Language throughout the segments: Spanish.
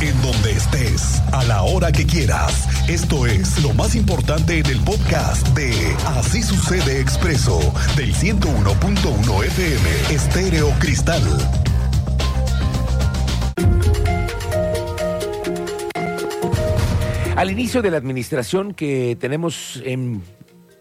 en donde estés, a la hora que quieras. Esto es lo más importante en el podcast de Así sucede expreso del 101.1 FM Estéreo Cristal. Al inicio de la administración que tenemos en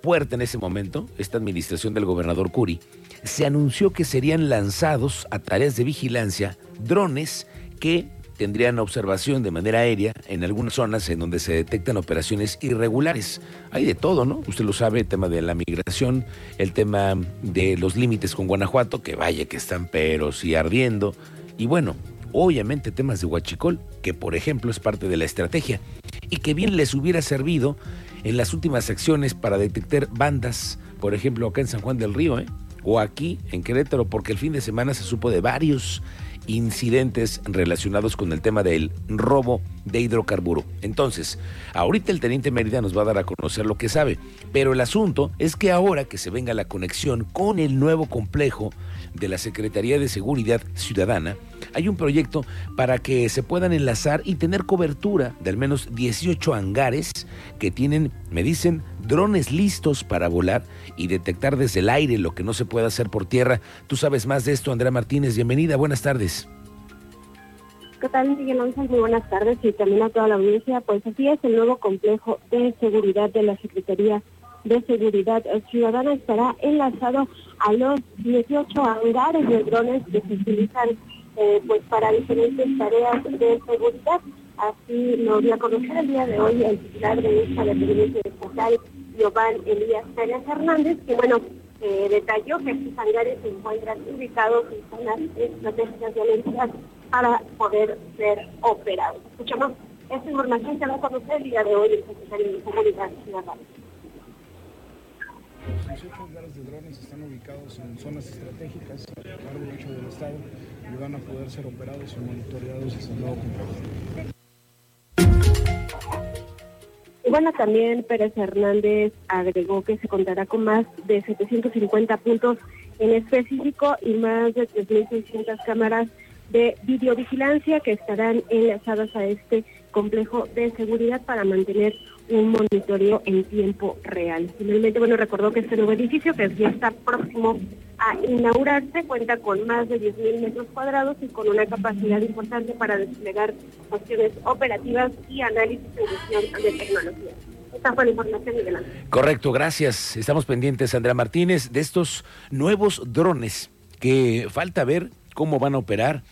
puerta en ese momento, esta administración del gobernador Curi, se anunció que serían lanzados a tareas de vigilancia drones que tendrían observación de manera aérea en algunas zonas en donde se detectan operaciones irregulares. Hay de todo, ¿no? Usted lo sabe, el tema de la migración, el tema de los límites con Guanajuato, que vaya que están peros y ardiendo. Y bueno, obviamente temas de Huachicol, que por ejemplo es parte de la estrategia, y que bien les hubiera servido en las últimas acciones para detectar bandas, por ejemplo acá en San Juan del Río, ¿eh? o aquí en Querétaro, porque el fin de semana se supo de varios incidentes relacionados con el tema del robo de hidrocarburo. Entonces, ahorita el teniente Mérida nos va a dar a conocer lo que sabe, pero el asunto es que ahora que se venga la conexión con el nuevo complejo de la Secretaría de Seguridad Ciudadana, hay un proyecto para que se puedan enlazar y tener cobertura de al menos 18 hangares que tienen, me dicen, drones listos para volar y detectar desde el aire lo que no se puede hacer por tierra. Tú sabes más de esto, Andrea Martínez. Bienvenida, buenas tardes. ¿Qué tal, Miguel Ángel? Muy buenas tardes y también a toda la audiencia. Pues así es, el nuevo complejo de seguridad de la Secretaría de Seguridad Ciudadana estará enlazado a los 18 hangares de drones que se utilizan eh, pues para diferentes tareas de seguridad. Así lo dio a conocer el día de hoy el titular de esta dependencia estatal, Giovanni Elías Pérez Hernández, que bueno, eh, detalló que estos hangares se encuentran ubicados en zonas estratégicas violentas para poder ser operados. Escuchamos esta información que va a conocer el día de hoy el secretario de Ciudadana. Los 18 hangares de drones están ubicados en zonas estratégicas a lo largo del estado y van a poder ser operados y monitoreados desde el nuevo. Bueno, también Pérez Hernández agregó que se contará con más de 750 puntos en específico y más de 3.600 cámaras de videovigilancia que estarán enlazadas a este complejo de seguridad para mantener un monitoreo en tiempo real. Finalmente, bueno, recordó que este nuevo edificio, que ya está próximo a inaugurarse, cuenta con más de 10.000 metros cuadrados y con una capacidad importante para desplegar cuestiones operativas y análisis gestión de tecnología. Esta fue la información, Miguel Ángel. Correcto, gracias. Estamos pendientes, Andrea Martínez, de estos nuevos drones que falta ver cómo van a operar,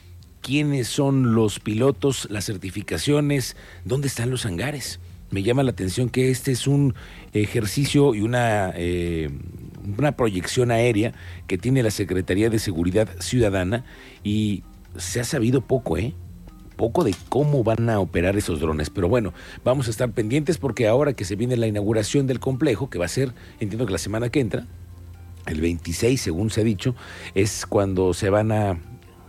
quiénes son los pilotos, las certificaciones, dónde están los hangares me llama la atención que este es un ejercicio y una, eh, una proyección aérea que tiene la Secretaría de Seguridad Ciudadana y se ha sabido poco, ¿eh? Poco de cómo van a operar esos drones. Pero bueno, vamos a estar pendientes porque ahora que se viene la inauguración del complejo, que va a ser, entiendo que la semana que entra, el 26, según se ha dicho, es cuando se van a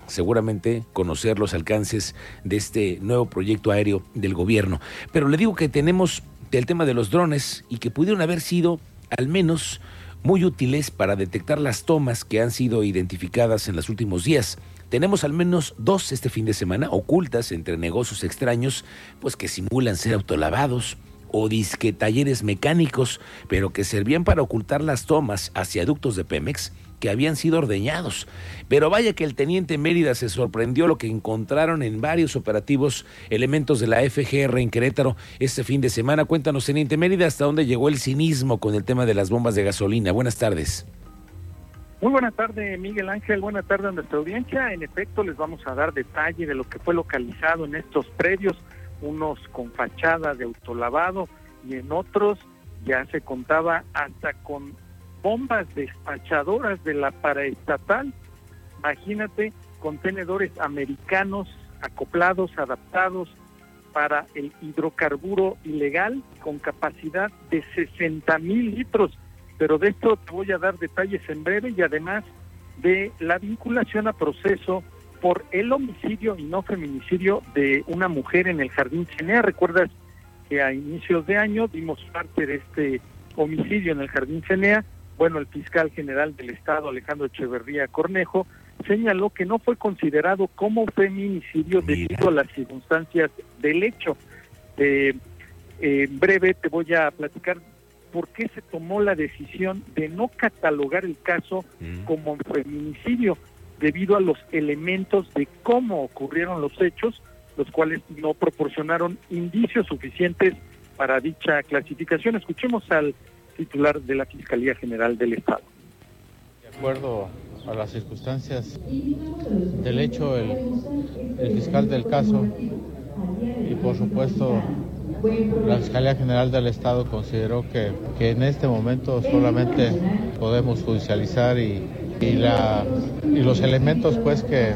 seguramente conocer los alcances de este nuevo proyecto aéreo del gobierno. Pero le digo que tenemos el tema de los drones y que pudieron haber sido al menos muy útiles para detectar las tomas que han sido identificadas en los últimos días. Tenemos al menos dos este fin de semana ocultas entre negocios extraños, pues que simulan ser autolavados o disque talleres mecánicos, pero que servían para ocultar las tomas hacia ductos de Pemex que habían sido ordeñados. Pero vaya que el teniente Mérida se sorprendió lo que encontraron en varios operativos elementos de la FGR en Querétaro este fin de semana. Cuéntanos, teniente Mérida, hasta dónde llegó el cinismo con el tema de las bombas de gasolina. Buenas tardes. Muy buenas tardes, Miguel Ángel. Buenas tardes a nuestra audiencia. En efecto, les vamos a dar detalle de lo que fue localizado en estos predios, unos con fachada de autolavado y en otros ya se contaba hasta con bombas despachadoras de la paraestatal. Imagínate, contenedores americanos acoplados, adaptados para el hidrocarburo ilegal con capacidad de 60 mil litros. Pero de esto te voy a dar detalles en breve y además de la vinculación a proceso por el homicidio y no feminicidio de una mujer en el Jardín Cenea. Recuerdas que a inicios de año dimos parte de este homicidio en el Jardín Cenea bueno, el fiscal general del Estado, Alejandro Echeverría Cornejo, señaló que no fue considerado como feminicidio debido a las circunstancias del hecho. Eh, en breve te voy a platicar por qué se tomó la decisión de no catalogar el caso mm. como feminicidio debido a los elementos de cómo ocurrieron los hechos, los cuales no proporcionaron indicios suficientes para dicha clasificación. Escuchemos al titular de la Fiscalía General del Estado. De acuerdo a las circunstancias del hecho, el, fiscal del caso y por supuesto la Fiscalía General del Estado consideró que, que en este momento solamente podemos judicializar y, y, la, y los elementos pues que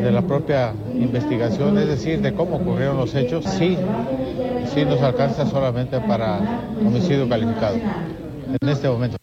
de la propia investigación, es decir, de cómo ocurrieron los hechos, sí, sí nos alcanza solamente para homicidio calificado en este momento.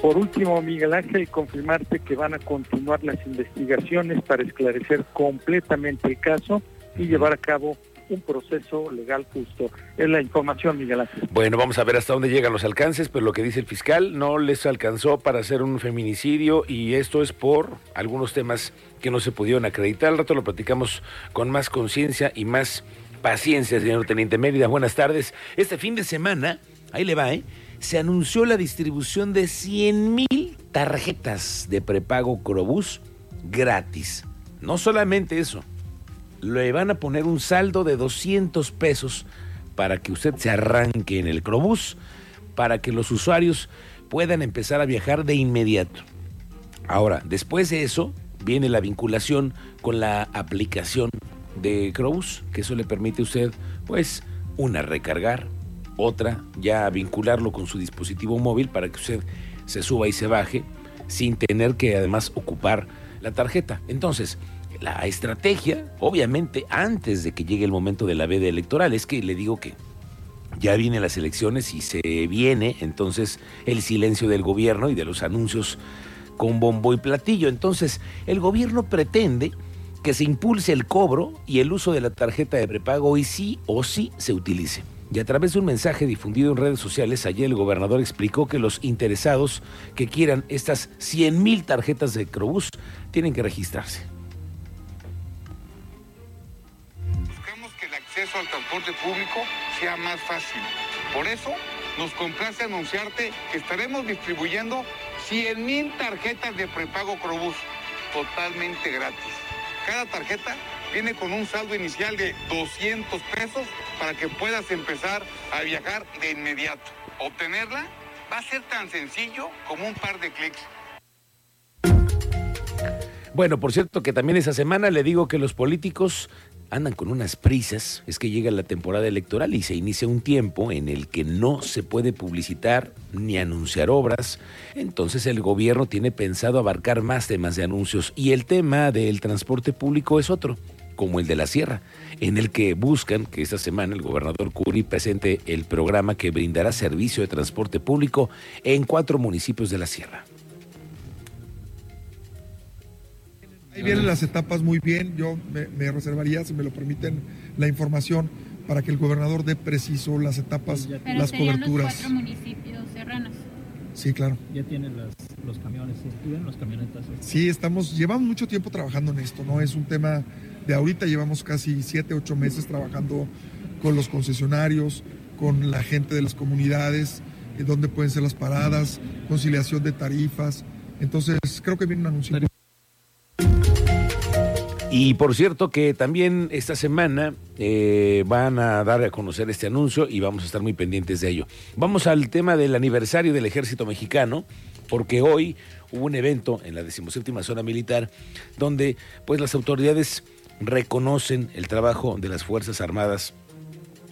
Por último, Miguel Ángel, confirmarte que van a continuar las investigaciones para esclarecer completamente el caso y llevar a cabo un proceso legal justo. Es la información, Miguel Ángel. Bueno, vamos a ver hasta dónde llegan los alcances, pero lo que dice el fiscal no les alcanzó para hacer un feminicidio y esto es por algunos temas que no se pudieron acreditar. Al rato lo platicamos con más conciencia y más paciencia, señor Teniente Mérida. Buenas tardes. Este fin de semana, ahí le va, ¿eh? Se anunció la distribución de 100 mil tarjetas de prepago Crobús gratis. No solamente eso, le van a poner un saldo de 200 pesos para que usted se arranque en el Crobús, para que los usuarios puedan empezar a viajar de inmediato. Ahora, después de eso, viene la vinculación con la aplicación de Crobús, que eso le permite a usted, pues, una recargar, otra ya vincularlo con su dispositivo móvil para que usted se suba y se baje sin tener que además ocupar la tarjeta. Entonces, la estrategia, obviamente, antes de que llegue el momento de la veda electoral, es que le digo que ya vienen las elecciones y se viene entonces el silencio del gobierno y de los anuncios con bombo y platillo. Entonces, el gobierno pretende que se impulse el cobro y el uso de la tarjeta de prepago y sí o sí se utilice. Y a través de un mensaje difundido en redes sociales, ayer el gobernador explicó que los interesados que quieran estas 100 mil tarjetas de Crobús tienen que registrarse. Al transporte público sea más fácil. Por eso nos complace anunciarte que estaremos distribuyendo 100 mil tarjetas de prepago Crobús totalmente gratis. Cada tarjeta viene con un saldo inicial de 200 pesos para que puedas empezar a viajar de inmediato. Obtenerla va a ser tan sencillo como un par de clics. Bueno, por cierto que también esa semana le digo que los políticos andan con unas prisas, es que llega la temporada electoral y se inicia un tiempo en el que no se puede publicitar ni anunciar obras, entonces el gobierno tiene pensado abarcar más temas de anuncios y el tema del transporte público es otro, como el de la sierra, en el que buscan que esta semana el gobernador Curi presente el programa que brindará servicio de transporte público en cuatro municipios de la sierra. Ahí vienen las etapas muy bien. Yo me, reservaría, si me lo permiten, la información para que el gobernador dé preciso las etapas, las coberturas. Los cuatro municipios serranos. Sí, claro. Ya tienen los camiones, ¿tienen los camionetas? Sí, estamos, llevamos mucho tiempo trabajando en esto, ¿no? Es un tema de ahorita, llevamos casi siete, ocho meses trabajando con los concesionarios, con la gente de las comunidades, en dónde pueden ser las paradas, conciliación de tarifas. Entonces, creo que viene un anuncio. Y por cierto que también esta semana eh, van a dar a conocer este anuncio y vamos a estar muy pendientes de ello. Vamos al tema del aniversario del ejército mexicano, porque hoy hubo un evento en la decimoséptima zona militar donde pues las autoridades reconocen el trabajo de las Fuerzas Armadas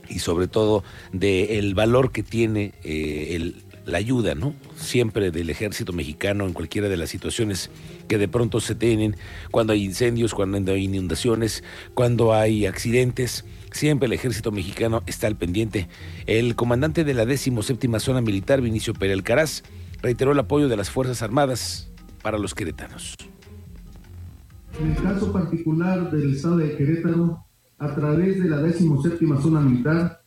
y sobre todo del valor que tiene eh, el la ayuda, ¿no? Siempre del ejército mexicano en cualquiera de las situaciones que de pronto se tienen, cuando hay incendios, cuando hay inundaciones, cuando hay accidentes, siempre el ejército mexicano está al pendiente. El comandante de la 17 Zona Militar, Vinicio Pérez Caraz, reiteró el apoyo de las Fuerzas Armadas para los queretanos. En el caso particular del estado de Querétaro, a través de la 17 Zona Militar,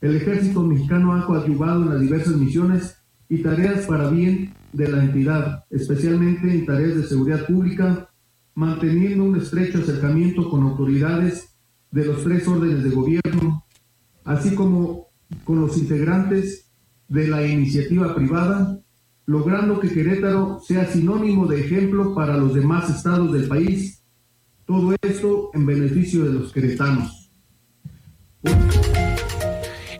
el ejército mexicano ha coadyuvado en las diversas misiones y tareas para bien de la entidad, especialmente en tareas de seguridad pública, manteniendo un estrecho acercamiento con autoridades de los tres órdenes de gobierno, así como con los integrantes de la iniciativa privada, logrando que Querétaro sea sinónimo de ejemplo para los demás estados del país. Todo esto en beneficio de los queretanos.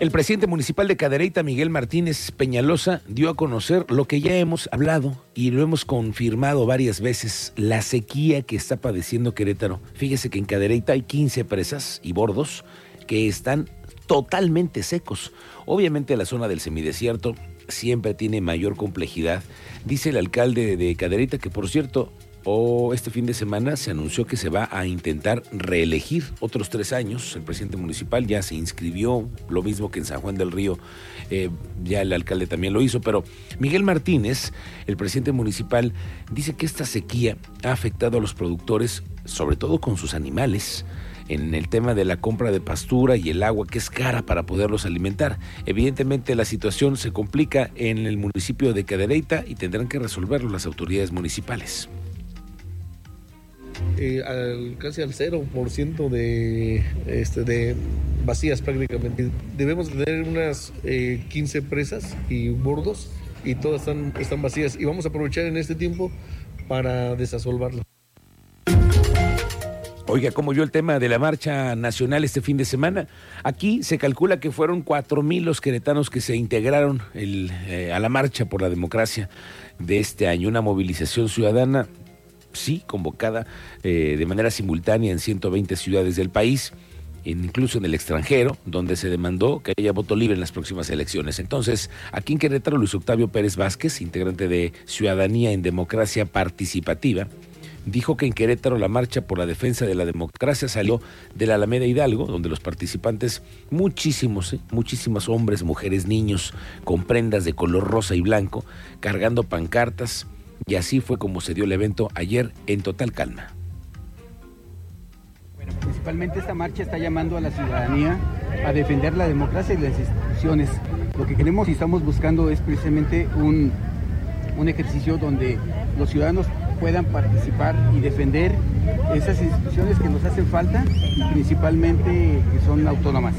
El presidente municipal de Cadereyta, Miguel Martínez Peñalosa, dio a conocer lo que ya hemos hablado y lo hemos confirmado varias veces, la sequía que está padeciendo Querétaro. Fíjese que en Cadereyta hay 15 presas y bordos que están totalmente secos. Obviamente la zona del semidesierto siempre tiene mayor complejidad. Dice el alcalde de Cadereyta que, por cierto, o este fin de semana se anunció que se va a intentar reelegir otros tres años. El presidente municipal ya se inscribió, lo mismo que en San Juan del Río, eh, ya el alcalde también lo hizo. Pero Miguel Martínez, el presidente municipal, dice que esta sequía ha afectado a los productores, sobre todo con sus animales en el tema de la compra de pastura y el agua que es cara para poderlos alimentar. Evidentemente la situación se complica en el municipio de Cadereyta y tendrán que resolverlo las autoridades municipales. Eh, al, casi al 0% de, este, de vacías prácticamente. Debemos tener unas 15 eh, presas y bordos y todas están, están vacías y vamos a aprovechar en este tiempo para desasolvarlo. Oiga, como yo el tema de la marcha nacional este fin de semana, aquí se calcula que fueron cuatro mil los queretanos que se integraron eh, a la marcha por la democracia de este año, una movilización ciudadana sí, convocada eh, de manera simultánea en 120 ciudades del país, incluso en el extranjero, donde se demandó que haya voto libre en las próximas elecciones. Entonces, aquí en Querétaro, Luis Octavio Pérez Vázquez, integrante de Ciudadanía en Democracia Participativa, dijo que en Querétaro la marcha por la defensa de la democracia salió de la Alameda Hidalgo, donde los participantes, muchísimos, eh, muchísimos hombres, mujeres, niños, con prendas de color rosa y blanco, cargando pancartas, y así fue como se dio el evento ayer en total calma. Bueno, principalmente esta marcha está llamando a la ciudadanía a defender la democracia y las instituciones. Lo que queremos y estamos buscando es precisamente un, un ejercicio donde los ciudadanos puedan participar y defender esas instituciones que nos hacen falta y principalmente que son autónomas.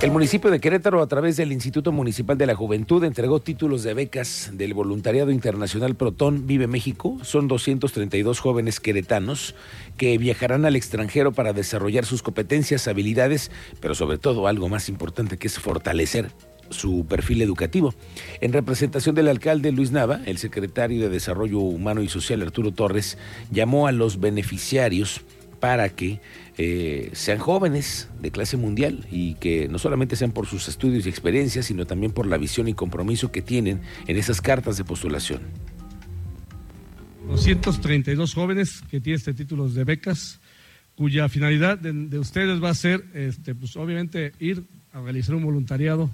El municipio de Querétaro, a través del Instituto Municipal de la Juventud, entregó títulos de becas del Voluntariado Internacional Protón Vive México. Son 232 jóvenes queretanos que viajarán al extranjero para desarrollar sus competencias, habilidades, pero sobre todo algo más importante que es fortalecer su perfil educativo. En representación del alcalde Luis Nava, el secretario de Desarrollo Humano y Social Arturo Torres llamó a los beneficiarios para que eh, sean jóvenes de clase mundial y que no solamente sean por sus estudios y experiencias, sino también por la visión y compromiso que tienen en esas cartas de postulación. 232 jóvenes que tienen este títulos de becas, cuya finalidad de, ustedes va a ser, este, pues obviamente, ir a realizar un voluntariado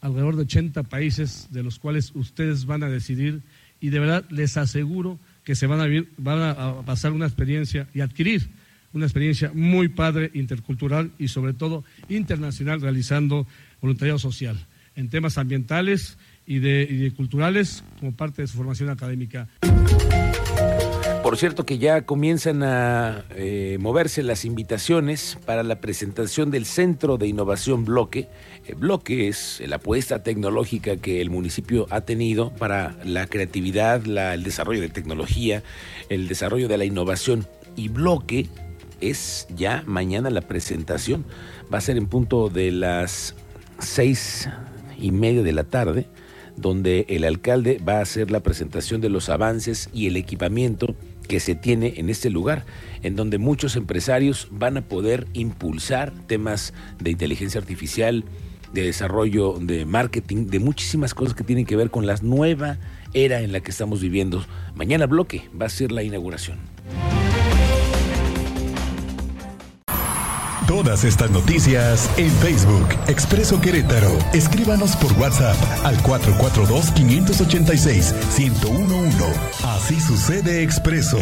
alrededor de 80 países de los cuales ustedes van a decidir y de verdad les aseguro que se van a, vivir, van a pasar una experiencia y adquirir una experiencia muy padre, intercultural y sobre todo internacional realizando voluntariado social en temas ambientales y de, culturales como parte de su formación académica. Por cierto que ya comienzan a eh, moverse las invitaciones para la presentación del Centro de Innovación Bloque. El Bloque es la apuesta tecnológica que el municipio ha tenido para la creatividad, el desarrollo de tecnología, el desarrollo de la innovación. Y Bloque es ya mañana la presentación. Va a ser en punto de las seis y media de la tarde, donde el alcalde va a hacer la presentación de los avances y el equipamiento que se tiene en este lugar, en donde muchos empresarios van a poder impulsar temas de inteligencia artificial, de desarrollo, de marketing, de muchísimas cosas que tienen que ver con la nueva era en la que estamos viviendo. Mañana bloque va a ser la inauguración. Todas estas noticias en Facebook, Expreso Querétaro. Escríbanos por WhatsApp al 442-586-1011. Así sucede Expreso.